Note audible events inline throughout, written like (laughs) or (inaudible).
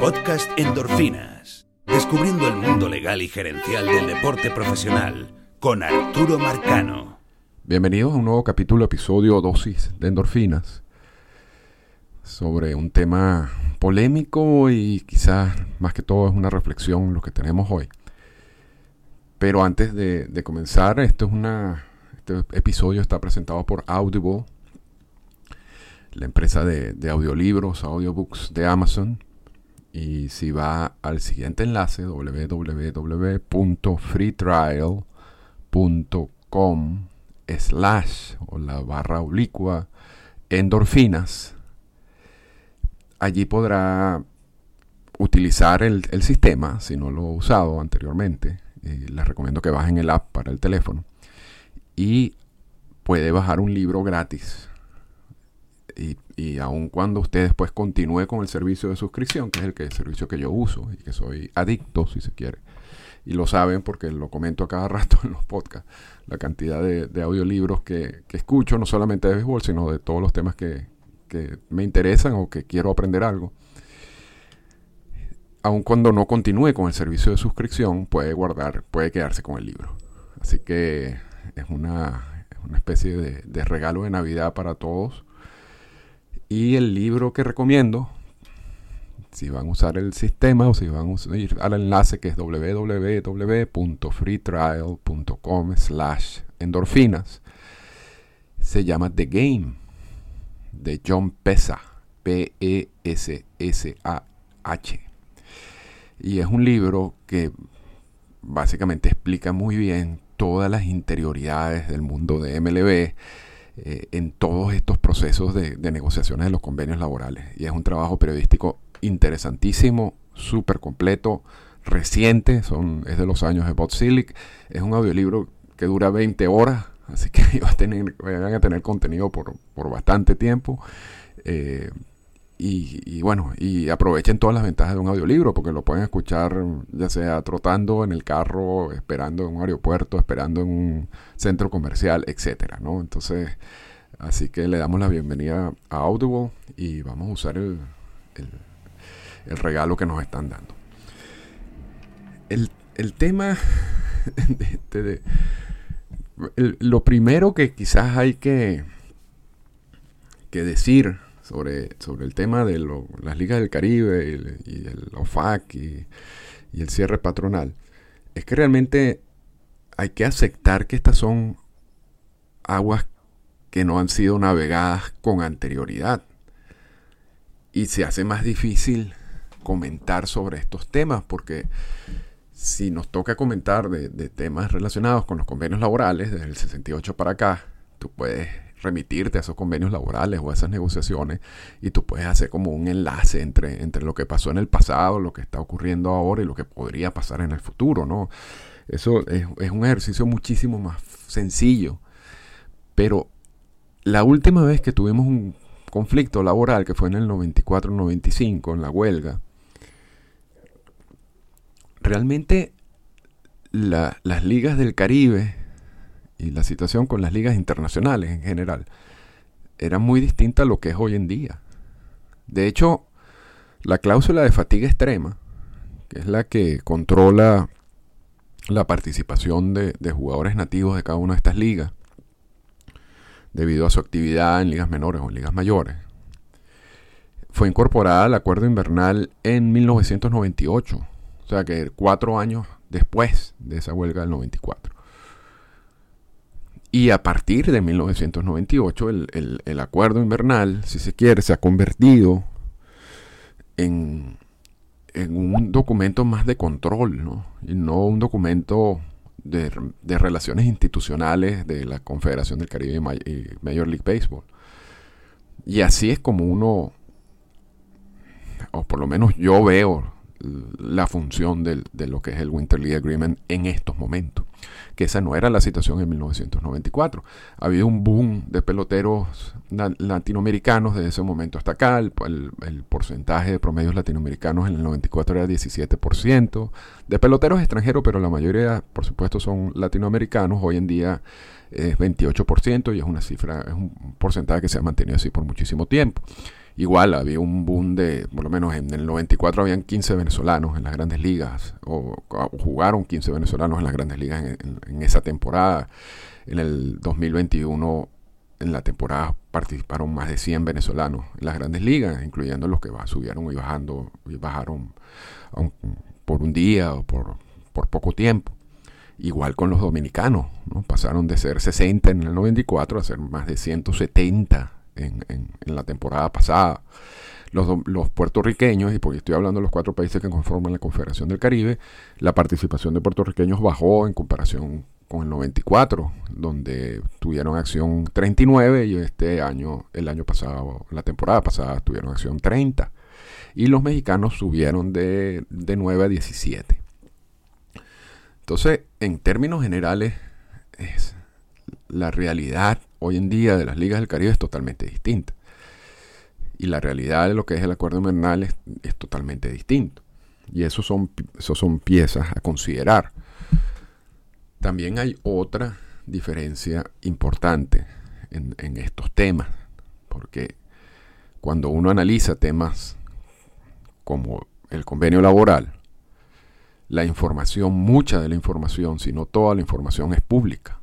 Podcast Endorfinas. Descubriendo el mundo legal y gerencial del deporte profesional con Arturo Marcano. Bienvenidos a un nuevo capítulo, episodio dosis de endorfinas. Sobre un tema polémico y quizás más que todo es una reflexión lo que tenemos hoy. Pero antes de, comenzar, esto es una, este episodio está presentado por Audible, la empresa de, de audiolibros, audiobooks de Amazon. Y si va al siguiente enlace, www.freetrial.com slash o la barra oblicua endorfinas, allí podrá utilizar el, sistema, si no lo ha usado anteriormente. les recomiendo que bajen el app para el teléfono. Y puede bajar un libro gratis y, y aun cuando usted después continúe con el servicio de suscripción, que es el, que, el servicio que yo uso y que soy adicto, si se quiere, y lo saben porque lo comento a cada rato en los podcasts, la cantidad de, audiolibros que, escucho, no solamente de béisbol, sino de todos los temas que, que me interesan o que quiero aprender algo. Aun cuando no continúe con el servicio de suscripción, puede guardar, puede quedarse con el libro. Así que es una, una especie de regalo de Navidad para todos y el libro que recomiendo, si van a usar el sistema o si van a ir al enlace que es www.freetrial.com slash endorfinas, se llama The Game de John Pesa, P-E-S-S-A-H. Y es un libro que básicamente explica muy bien todas las interioridades del mundo de MLB eh, en todos estos procesos de, negociaciones de los convenios laborales. Y es un trabajo periodístico interesantísimo, súper completo, reciente, son, es de los años de Bob Silic. Es un audiolibro que dura 20 horas, así que (laughs) van a tener, van a tener contenido por, por bastante tiempo. Eh, y, bueno, y aprovechen todas las ventajas de un audiolibro, porque lo pueden escuchar ya sea trotando en el carro, esperando en un aeropuerto, esperando en un centro comercial, etcétera, ¿no? Entonces, así que le damos la bienvenida a Audible y vamos a usar el, el, regalo que nos están dando. El, tema (laughs) de, este lo primero que quizás hay que, que decir sobre, sobre el tema de las ligas del Caribe y, el OFAC y, el cierre patronal, es que realmente hay que aceptar que estas son aguas que no han sido navegadas con anterioridad. Y se hace más difícil comentar sobre estos temas porque si nos toca comentar de, de, temas relacionados con los convenios laborales desde el 68 para acá, tú puedes remitirte a esos convenios laborales o a esas negociaciones y tú puedes hacer como un enlace entre, entre lo que pasó en el pasado, lo que está ocurriendo ahora y lo que podría pasar en el futuro, ¿no? Eso es, es un ejercicio muchísimo más sencillo. Pero la última vez que tuvimos un conflicto laboral, que fue en el 94-95, en la huelga, realmente las ligas del Caribe y la situación con las ligas internacionales en general era muy distinta a lo que es hoy en día. De hecho, la cláusula de fatiga extrema, que es la que controla la participación de, jugadores nativos de cada una de estas ligas, debido a su actividad en ligas menores o en ligas mayores, fue incorporada al acuerdo invernal en 1998, o sea que cuatro años después de esa huelga del 94. Y a partir de 1998 el, acuerdo invernal, si se quiere, se ha convertido en, un documento más de control, ¿no? Y no un documento de, relaciones institucionales de la Confederación del Caribe y Major League Baseball. Y así es como uno, o por lo menos yo veo la función de lo que es el Winter League Agreement en estos momentos que esa no era la situación en 1994. Había un boom de peloteros latinoamericanos desde ese momento hasta acá. El, porcentaje de promedios latinoamericanos en el 94 era 17%. De peloteros extranjeros, pero la mayoría, por supuesto, son latinoamericanos. Hoy en día es 28% y es una cifra, es un porcentaje que se ha mantenido así por muchísimo tiempo. Igual había un boom de, por lo menos en el 94 habían 15 venezolanos en las grandes ligas, o, jugaron 15 venezolanos en las grandes ligas en, esa temporada. En el 2021, en la temporada, participaron más de 100 venezolanos en las grandes ligas, incluyendo los que subieron y bajando, y bajaron por un día o por, poco tiempo. Igual con los dominicanos, ¿no? pasaron de ser 60 en el 94 a ser más de 170 en, la temporada pasada. Los, los, puertorriqueños, y porque estoy hablando de los cuatro países que conforman la Confederación del Caribe, la participación de puertorriqueños bajó en comparación con el 94, donde tuvieron acción 39 y este año, el año pasado, la temporada pasada, tuvieron acción 30. Y los mexicanos subieron de, de 9 a 17. Entonces, en términos generales, es, la realidad hoy en día de las ligas del Caribe es totalmente distinta. Y la realidad de lo que es el acuerdo invernal es, totalmente distinto. Y eso son, son piezas a considerar. También hay otra diferencia importante en estos temas. Porque cuando uno analiza temas como el convenio laboral, la información, mucha de la información, si no toda la información es pública.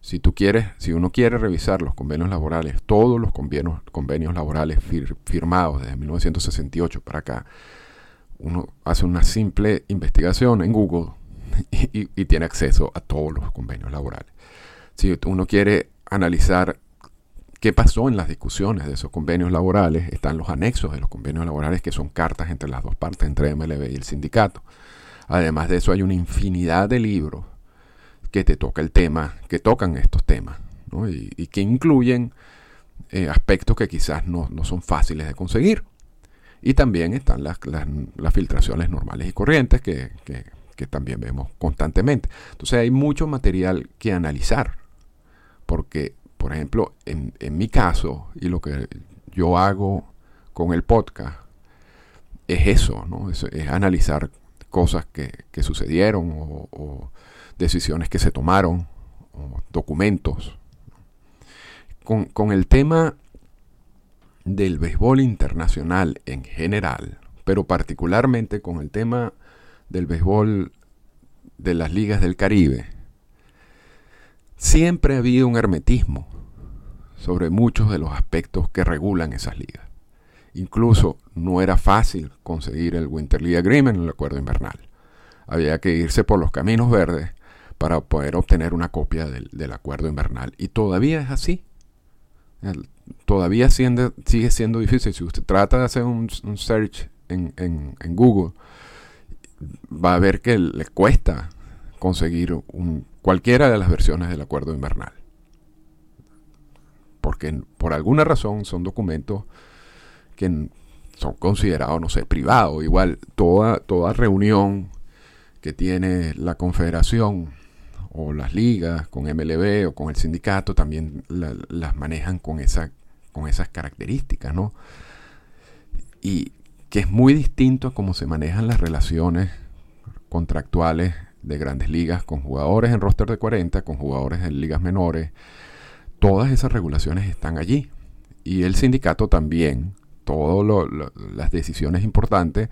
Si tú quieres, si uno quiere revisar los convenios laborales, todos los convenios, laborales firmados desde 1968 para acá, uno hace una simple investigación en Google (laughs) y, y, tiene acceso a todos los convenios laborales. Si uno quiere analizar qué pasó en las discusiones de esos convenios laborales, están los anexos de los convenios laborales que son cartas entre las dos partes, entre MLB y el sindicato. Además de eso hay una infinidad de libros que te toca el tema, que tocan estos temas, y, que incluyen eh, aspectos que quizás no, son fáciles de conseguir. Y también están las, las, filtraciones normales y corrientes que, también vemos constantemente. Entonces hay mucho material que analizar, porque, por ejemplo, en, mi caso, y lo que yo hago con el podcast, es eso, ¿no? es, analizar cosas que, sucedieron o, decisiones que se tomaron documentos. Con, el tema del béisbol internacional en general, pero particularmente con el tema del béisbol de las ligas del Caribe, siempre ha habido un hermetismo sobre muchos de los aspectos que regulan esas ligas. Incluso no era fácil conseguir el Winter League Agreement, el acuerdo invernal. Había que irse por los caminos verdes para poder obtener una copia del, acuerdo invernal. Y todavía es así. todavía sigue siendo difícil. Si usted trata de hacer un, search en, Google, va a ver que le cuesta conseguir cualquiera de las versiones del acuerdo invernal. Porque por alguna razón son documentos que son considerados, no sé, privados. Igual, toda, toda reunión que tiene la confederación o las ligas con MLB o con el sindicato también las manejan con, esa, con esas características, ¿no? Y que es muy distinto a cómo se manejan las relaciones contractuales de grandes ligas con jugadores en roster de 40, con jugadores en ligas menores. Todas esas regulaciones están allí. Y el sindicato también todas las decisiones importantes,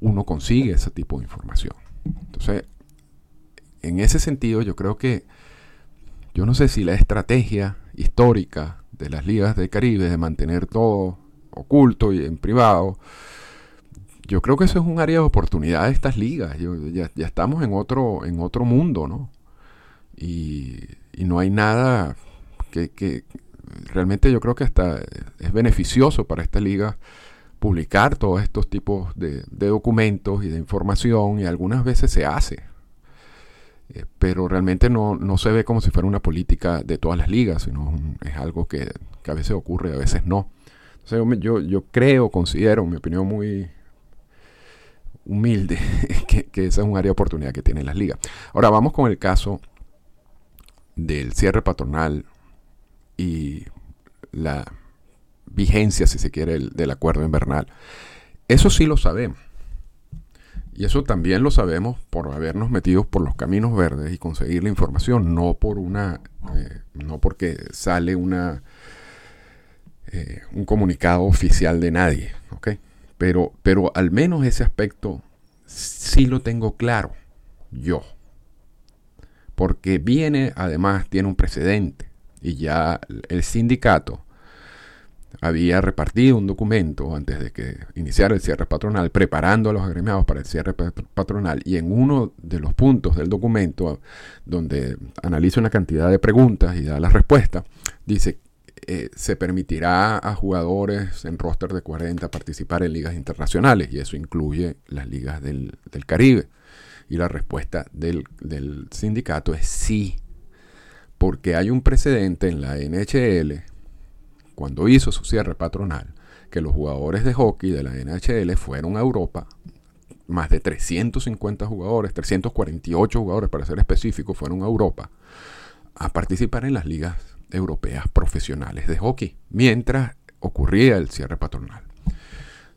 uno consigue ese tipo de información. Entonces, en ese sentido, yo creo que, yo no sé si la estrategia histórica de las ligas del Caribe de mantener todo oculto y en privado, yo creo que eso es un área de oportunidad de estas ligas. ya, estamos en otro, en otro mundo, ¿no? Y, no hay nada que, que, realmente yo creo que hasta es beneficioso para esta liga publicar todos estos tipos de, documentos y de información y algunas veces se hace. Eh, pero realmente no, se ve como si fuera una política de todas las ligas, sino es algo que, a veces ocurre y a veces no. Entonces yo, yo creo, considero, mi opinión muy humilde, (laughs) que, que esa es un área de oportunidad que tienen las ligas. Ahora vamos con el caso del cierre patronal y la vigencia, si se quiere, del acuerdo invernal. Eso sí lo sabemos. Y eso también lo sabemos por habernos metido por los caminos verdes y conseguir la información, no por una, eh, no porque sale una eh, un comunicado oficial de nadie, ¿ok? Pero, pero al menos ese aspecto sí lo tengo claro yo, porque viene, además, tiene un precedente y ya el sindicato había repartido un documento antes de que iniciara el cierre patronal, preparando a los agremiados para el cierre patronal, y en uno de los puntos del documento, donde analiza una cantidad de preguntas y da la respuesta, dice eh, se permitirá a jugadores en roster de 40 participar en ligas internacionales, y eso incluye las ligas del, Caribe. Y la respuesta del sindicato es sí, porque hay un precedente en la NHL cuando hizo su cierre patronal, que los jugadores de hockey de la NHL fueron a Europa, más de 350 jugadores, 348 jugadores para ser específico, fueron a Europa a participar en las ligas europeas profesionales de hockey, mientras ocurría el cierre patronal.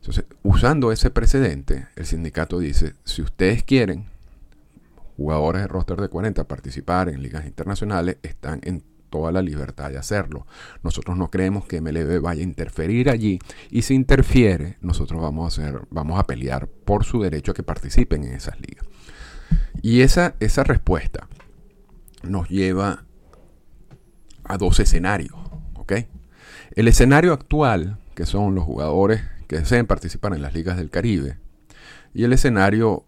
Entonces, usando ese precedente, el sindicato dice, si ustedes quieren, jugadores de roster de 40 participar en ligas internacionales, están en toda la libertad de hacerlo. Nosotros no creemos que MLB vaya a interferir allí y si interfiere, nosotros vamos a hacer, vamos a pelear por su derecho a que participen en esas ligas. Y esa, esa respuesta nos lleva a dos escenarios. El escenario actual, que son los jugadores que deseen participar en las ligas del Caribe, y el escenario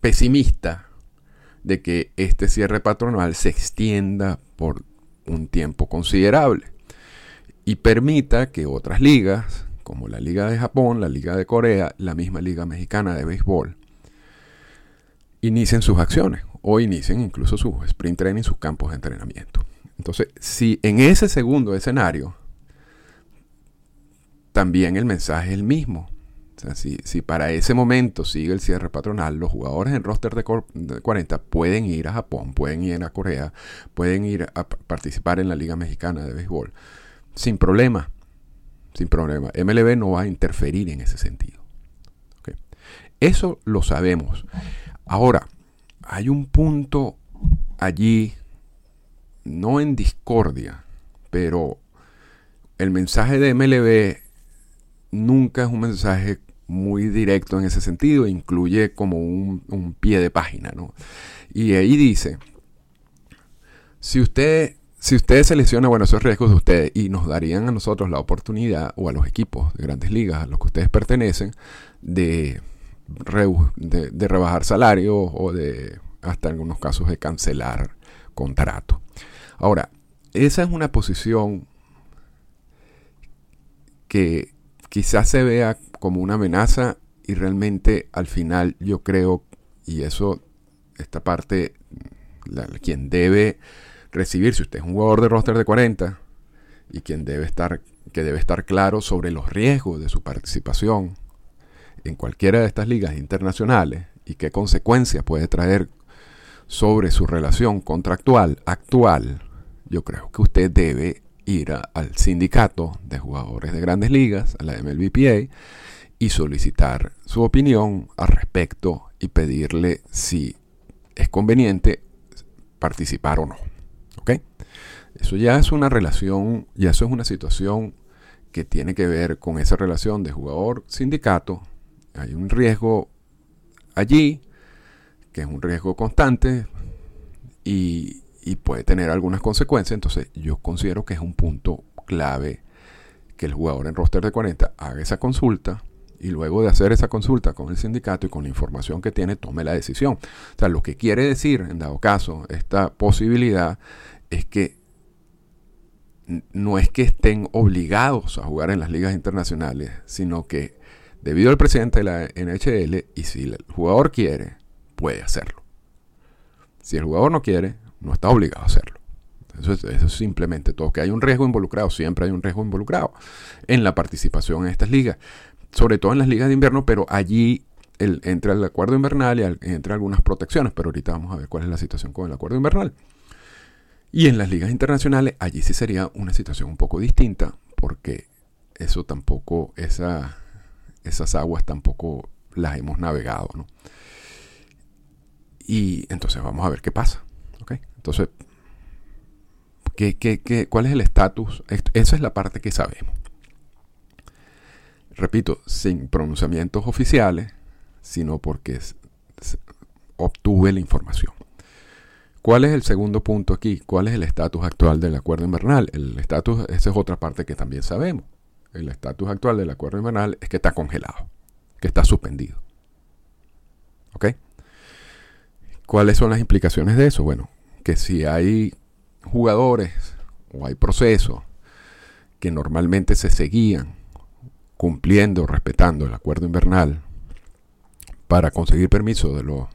pesimista, de que este cierre patronal se extienda por un tiempo considerable y permita que otras ligas, como la Liga de Japón, la Liga de Corea, la misma Liga Mexicana de Béisbol, inicien sus acciones o inicien incluso sus sprint training, sus campos de entrenamiento. Entonces, si en ese segundo escenario, también el mensaje es el mismo. O sea, si, para ese momento sigue el cierre patronal, los jugadores en roster de, 40 pueden ir a Japón, pueden ir a Corea, pueden ir a participar en la Liga Mexicana de Béisbol. Sin problema. Sin problema. MLB no va a interferir en ese sentido. Eso lo sabemos. Ahora, hay un punto allí, no en discordia, pero el mensaje de MLB nunca es un mensaje muy directo en ese sentido, incluye como un, pie de página, ¿no? Y ahí dice, si usted, si usted selecciona, bueno, esos riesgos de ustedes y nos darían a nosotros la oportunidad, o a los equipos de grandes ligas a los que ustedes pertenecen, de, de, rebajar salario o de, hasta en algunos casos, de cancelar contrato. Ahora, esa es una posición que quizás se vea como una amenaza y realmente al final yo creo, y eso, esta parte, quien debe recibir, si usted es un jugador de roster de 40 y quien debe estar, que debe estar claro sobre los riesgos de su participación en cualquiera de estas ligas internacionales y qué consecuencias puede traer sobre su relación contractual actual, yo creo que usted debe ir al sindicato de jugadores de grandes ligas, a la MLBPA, y solicitar su opinión al respecto y pedirle si es conveniente participar o no. ¿Ok? Eso ya es una relación, ya eso es una situación que tiene que ver con esa relación de jugador-sindicato. Hay un riesgo allí, que es un riesgo constante y, y puede tener algunas consecuencias. Entonces yo considero que es un punto clave que el jugador en roster de 40 haga esa consulta y luego de hacer esa consulta con el sindicato y con la información que tiene, tome la decisión. O sea, lo que quiere decir, en dado caso, esta posibilidad es que no es que estén obligados a jugar en las ligas internacionales, sino que debido al presidente de la NHL, y si el jugador quiere, puede hacerlo. Si el jugador no quiere, no está obligado a hacerlo. Eso es, simplemente todo. Que hay un riesgo involucrado, siempre hay un riesgo involucrado en la participación en estas ligas sobre todo en las ligas de invierno, pero allí entra el acuerdo invernal y entra algunas protecciones, pero ahorita vamos a ver cuál es la situación con el acuerdo invernal. Y en las ligas internacionales, allí sí sería una situación un poco distinta, porque eso tampoco, esa, esas aguas tampoco las hemos navegado. ¿no? Y entonces vamos a ver qué pasa. Entonces, ¿qué, qué, qué, cuál es el estatus? Esa es la parte que sabemos. Repito, sin pronunciamientos oficiales, sino porque obtuve la información. ¿Cuál es el segundo punto aquí? ¿Cuál es el estatus actual del acuerdo invernal? El estatus, esa es otra parte que también sabemos. El estatus actual del acuerdo invernal es que está congelado, que está suspendido. ¿Ok? ¿Cuáles son las implicaciones de eso? Bueno, que si hay jugadores o hay procesos que normalmente se seguían cumpliendo, respetando el acuerdo invernal para conseguir permiso de, los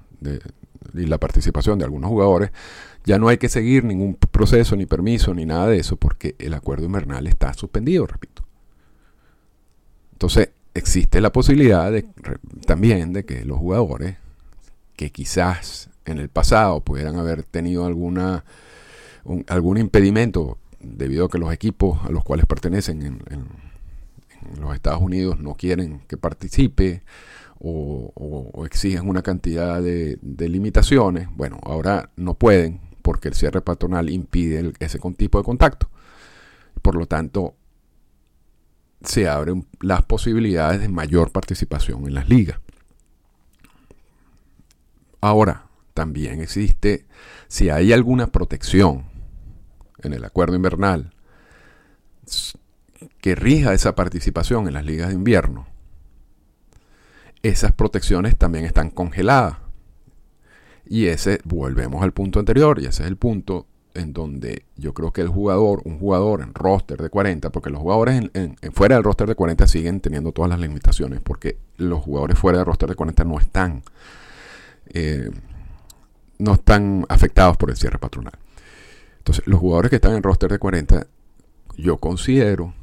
y la participación de algunos jugadores, ya no hay que seguir ningún proceso, ni permiso, ni nada de eso, porque el acuerdo invernal está suspendido, repito. Entonces, existe la posibilidad también de que los jugadores, que quizás en el pasado pudieran haber tenido alguna, algún impedimento debido a que los equipos a los cuales pertenecen en, los Estados Unidos no quieren que participe, o, exigen una cantidad de, limitaciones, bueno, ahora no pueden porque el cierre patronal impide ese tipo de contacto. Por lo tanto, se abren las posibilidades de mayor participación en las ligas. Ahora, también existe, si hay alguna protección en el acuerdo invernal que rija esa participación en las ligas de invierno, esas protecciones también están congeladas. Y ese, volvemos al punto anterior, y ese es el punto en donde yo creo que el jugador, un jugador en roster de 40, porque los jugadores en, fuera del roster de 40 siguen teniendo todas las limitaciones, porque los jugadores fuera del roster de 40 no están, eh, no están afectados por el cierre patronal. Entonces, los jugadores que están en roster de 40, yo considero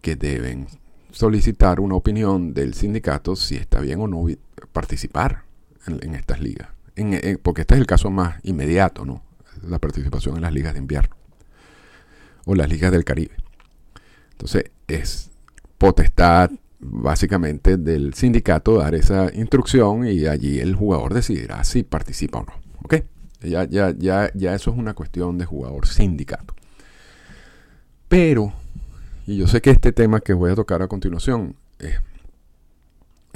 que deben solicitar una opinión del sindicato si está bien o no participar en, estas ligas. porque este es el caso más inmediato, ¿no? La participación en las ligas de invierno o las ligas del Caribe. Entonces, es potestad básicamente del sindicato dar esa instrucción y allí el jugador decidirá si participa o no. ¿Ok? Ya, ya, ya, ya eso es una cuestión de jugador sindicato. Pero y yo sé que este tema que voy a tocar a continuación es,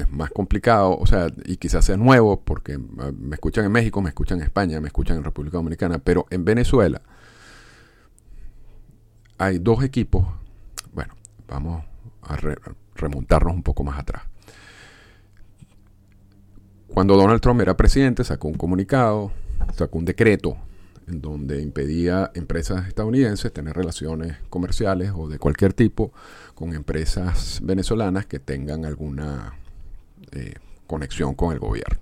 más complicado, o sea, y quizás sea nuevo, porque ah, me escuchan en México, me escuchan en España, me escuchan en República Dominicana, pero en Venezuela hay dos equipos. Bueno, vamos a remontarnos un poco más atrás. Cuando Donald Trump era presidente, sacó un comunicado, sacó un decreto en donde impedía empresas estadounidenses tener relaciones comerciales o de cualquier tipo con empresas venezolanas que tengan alguna eh, conexión con el gobierno.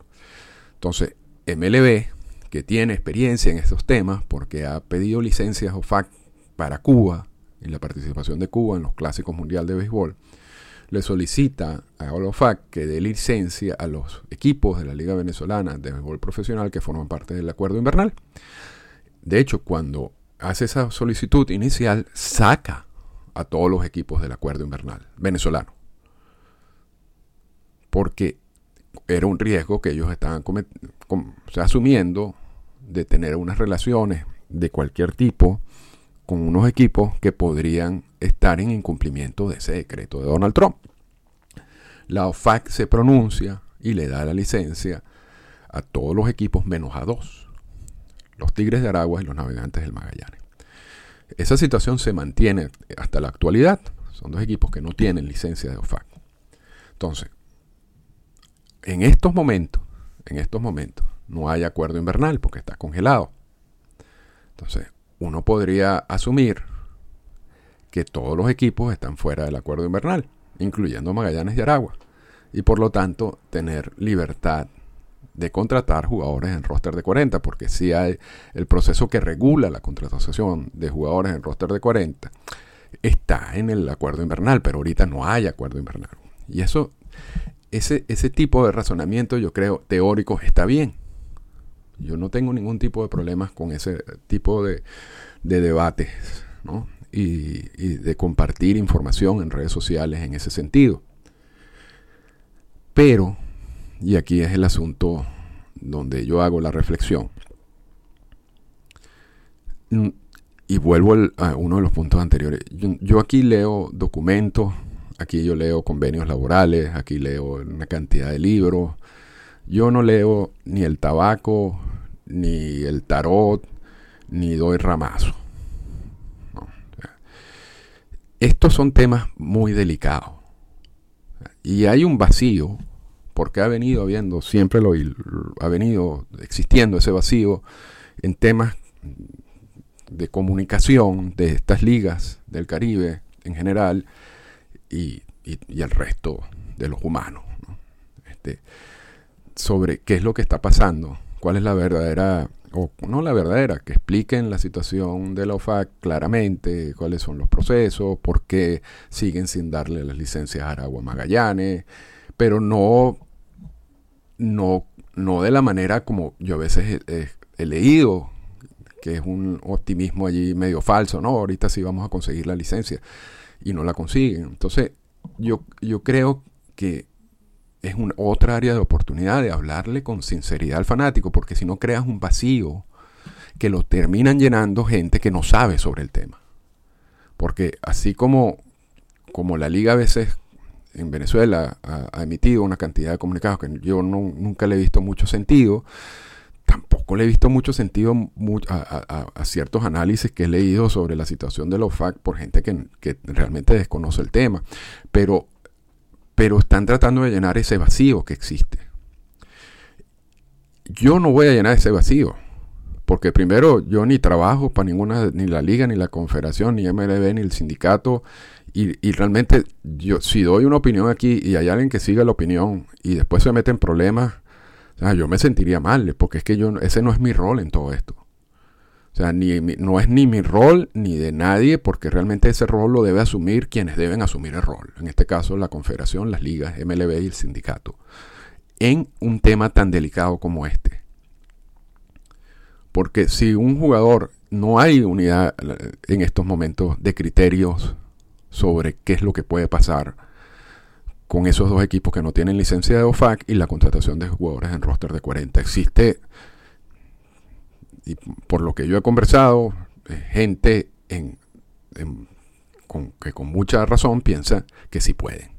Entonces, MLB, que tiene experiencia en estos temas porque ha pedido licencias OFAC para Cuba y la participación de Cuba en los clásicos mundial de béisbol, le solicita a OFAC que dé licencia a los equipos de la Liga Venezolana de Béisbol Profesional que forman parte del acuerdo invernal. De hecho, cuando hace esa solicitud inicial, saca a todos los equipos del acuerdo invernal venezolano. Porque era un riesgo que ellos estaban asumiendo de tener unas relaciones de cualquier tipo con unos equipos que podrían estar en incumplimiento de ese decreto de Donald Trump. La OFAC se pronuncia y le da la licencia a todos los equipos menos a dos los Tigres de Aragua y los Navegantes del Magallanes. Esa situación se mantiene hasta la actualidad. Son dos equipos que no tienen licencia de OFAC. Entonces, en estos momentos, en estos momentos, no hay acuerdo invernal porque está congelado. Entonces, uno podría asumir que todos los equipos están fuera del acuerdo invernal, incluyendo Magallanes y Aragua, y por lo tanto tener libertad de contratar jugadores en roster de 40, porque si hay el proceso que regula la contratación de jugadores en roster de 40 está en el acuerdo invernal, pero ahorita no hay acuerdo invernal. Y eso, ese, ese tipo de razonamiento, yo creo, teórico está bien. Yo no tengo ningún tipo de problemas con ese tipo de, de debates, ¿no? Y, y de compartir información en redes sociales en ese sentido. Pero y aquí es el asunto donde yo hago la reflexión. Mm, y vuelvo a uno de los puntos anteriores. Yo, aquí leo documentos, aquí yo leo convenios laborales, aquí leo una cantidad de libros. Yo no leo ni el tabaco, ni el tarot, ni doy ramazo. Estos son temas muy delicados. Y hay un vacío, porque ha venido habiendo, siempre lo ha venido existiendo ese vacío en temas de comunicación de estas ligas del Caribe en general y, el resto de los humanos. Este, sobre qué es lo que está pasando, cuál es la verdadera, o no la verdadera, que expliquen la situación de la OFAC claramente, cuáles son los procesos, por qué siguen sin darle las licencias a Aragua Magallanes, pero no, no, no de la manera como yo a veces he leído que es un optimismo allí medio falso, ¿no? Ahorita sí vamos a conseguir la licencia y no la consiguen. Entonces, yo, yo creo que es una otra área de oportunidad de hablarle con sinceridad al fanático, porque si no creas un vacío que lo terminan llenando gente que no sabe sobre el tema. Porque así como, como la liga a veces en Venezuela ha, emitido una cantidad de comunicados que yo nunca le he visto mucho sentido, tampoco le he visto mucho sentido a, ciertos análisis que he leído sobre la situación de la OFAC por gente que, realmente desconoce el tema. Pero, pero están tratando de llenar ese vacío que existe. Yo no voy a llenar ese vacío. Porque primero yo ni trabajo para ninguna, ni la liga, ni la confederación, ni MLB, ni el sindicato. Y, y, realmente yo si doy una opinión aquí y hay alguien que siga la opinión y después se mete en problemas, yo me sentiría mal, porque es que yo, ese no es mi rol en todo esto. O sea, ni, no es ni mi rol ni de nadie, porque realmente ese rol lo debe asumir quienes deben asumir el rol. En este caso, la confederación, las ligas, MLB y el sindicato. En un tema tan delicado como este. Porque si un jugador no hay unidad en estos momentos de criterios sobre qué es lo que puede pasar, con esos dos equipos que no tienen licencia de OFAC y la contratación de jugadores en roster de 40. Existe, y por lo que yo he conversado, eh, gente en, con, que con mucha razón piensa que sí pueden.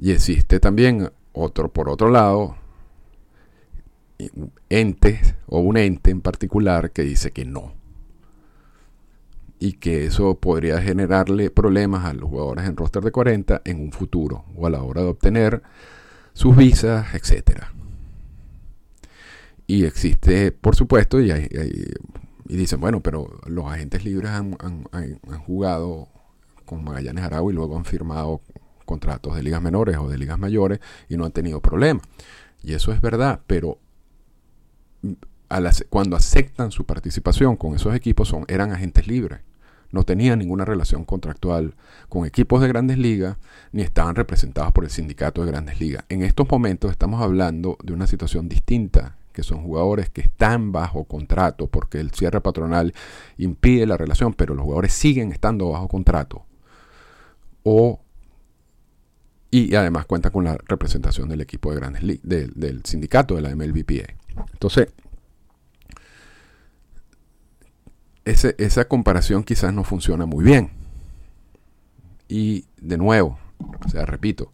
Y existe también otro, por otro lado, ente o un ente en particular que dice que no y que eso podría generarle problemas a los jugadores en roster de 40 en un futuro o a la hora de obtener sus visas, etcétera. Y existe, por supuesto, y, y dicen, bueno, pero los agentes libres han, jugado con Magallanes Aragua y luego han firmado contratos de ligas menores o de ligas mayores y no han tenido problemas. Y eso es verdad, pero cuando aceptan su participación con esos equipos son, eran agentes libres no tenían ninguna relación contractual con equipos de grandes ligas, ni estaban representados por el sindicato de grandes ligas. En estos momentos estamos hablando de una situación distinta, que son jugadores que están bajo contrato porque el cierre patronal impide la relación, pero los jugadores siguen estando bajo contrato. O y además cuenta con la representación del equipo de grandes ligas, del sindicato de la MLBPA. Entonces, esa comparación quizás no funciona muy bien. Y de nuevo, o sea, repito,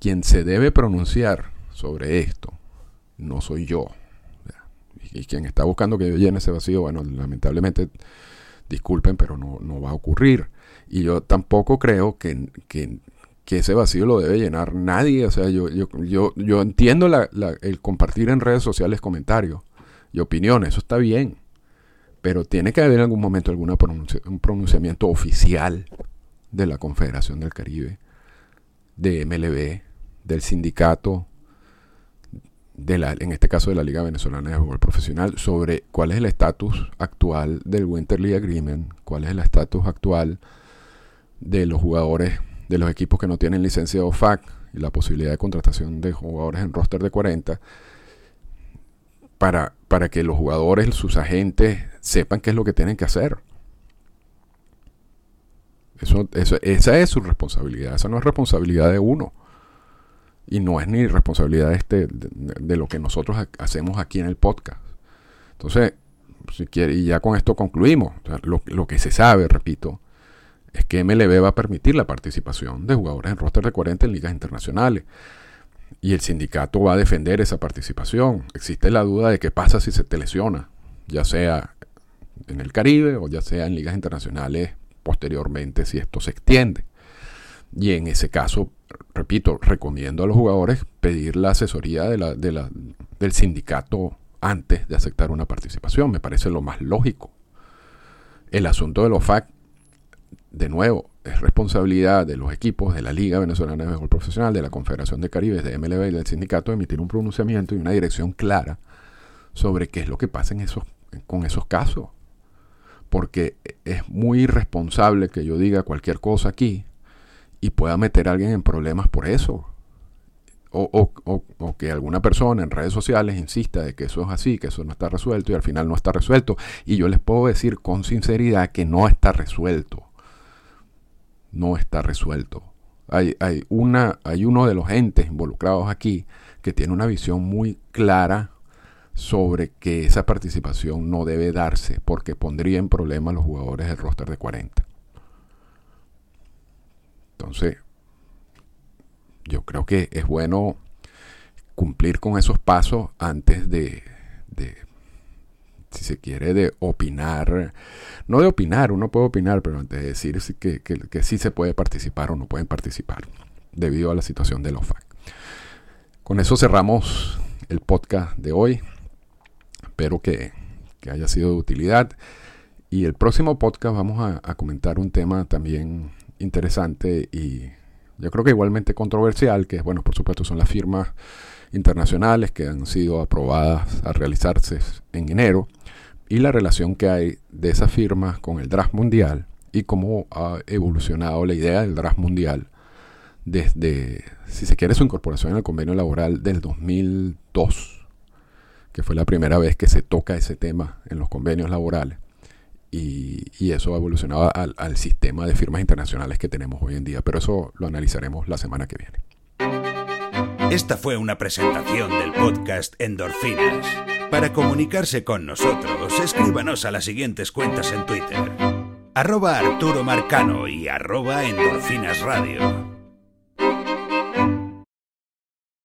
quien se debe pronunciar sobre esto no soy yo. Y quien está buscando que yo llene ese vacío, bueno, lamentablemente, disculpen, pero no, va a ocurrir. Y yo tampoco creo que, ese vacío lo debe llenar nadie. O sea, yo, yo, yo, yo entiendo el compartir en redes sociales comentarios y opiniones, eso está bien pero tiene que haber en algún momento alguna un pronunciamiento oficial de la Confederación del Caribe, de MLB, del sindicato, de la, en este caso de la Liga Venezolana de Fútbol Profesional, sobre cuál es el estatus actual del Winter League Agreement, cuál es el estatus actual de los jugadores de los equipos que no tienen licencia de OFAC y la posibilidad de contratación de jugadores en roster de 40 para, para que los jugadores, sus agentes, sepan qué es lo que tienen que hacer. Eso, esa es su responsabilidad, esa no es responsabilidad de uno. Y no es ni responsabilidad este, de, lo que nosotros hacemos aquí en el podcast. Entonces, si quiere, y ya con esto concluimos. lo, lo, que se sabe, repito, es que MLB va a permitir la participación de jugadores en roster de 40 en ligas internacionales. Y el sindicato va a defender esa participación. Existe la duda de qué pasa si se te lesiona, ya sea en el Caribe o ya sea en ligas internacionales posteriormente si esto se extiende. Y en ese caso, repito, recomiendo a los jugadores pedir la asesoría de la, del sindicato antes de aceptar una participación. Me parece lo más lógico. El asunto de los FAC, de nuevo, es responsabilidad de los equipos de la Liga Venezolana de Béisbol Profesional, de la Confederación de Caribe, de MLB y del sindicato emitir un pronunciamiento y una dirección clara sobre qué es lo que pasa en esos, con esos casos. Porque es muy irresponsable que yo diga cualquier cosa aquí y pueda meter a alguien en problemas por eso. O, o, que alguna persona en redes sociales insista de que eso es así, que eso no está resuelto y al final no está resuelto. Y yo les puedo decir con sinceridad que no está resuelto. No está resuelto. Hay, hay, una, hay uno de los entes involucrados aquí que tiene una visión muy clara sobre que esa participación no debe darse porque pondría en problema a los jugadores del roster de 40. Entonces, yo creo que es bueno cumplir con esos pasos antes de, si se quiere, de opinar. No de opinar, uno puede opinar, pero antes de decir que, que, sí se puede participar o no pueden participar, debido a la situación de los FAC. Con eso cerramos el podcast de hoy. Espero que, haya sido de utilidad. Y el próximo podcast vamos a comentar un tema también interesante y yo creo que igualmente controversial, que bueno, por supuesto son las firmas internacionales que han sido aprobadas a realizarse en enero y la relación que hay de esas firmas con el draft mundial y cómo ha evolucionado la idea del draft mundial desde, si se quiere, su incorporación en el convenio laboral del 2002, que fue la primera vez que se toca ese tema en los convenios laborales y, eso ha evolucionado al, sistema de firmas internacionales que tenemos hoy en día. Pero eso lo analizaremos la semana que viene. Esta fue una presentación del podcast Endorfinas. Para comunicarse con nosotros, escríbanos a las siguientes cuentas en Twitter. Arroba Arturo Marcano y arroba Endorfinas Radio.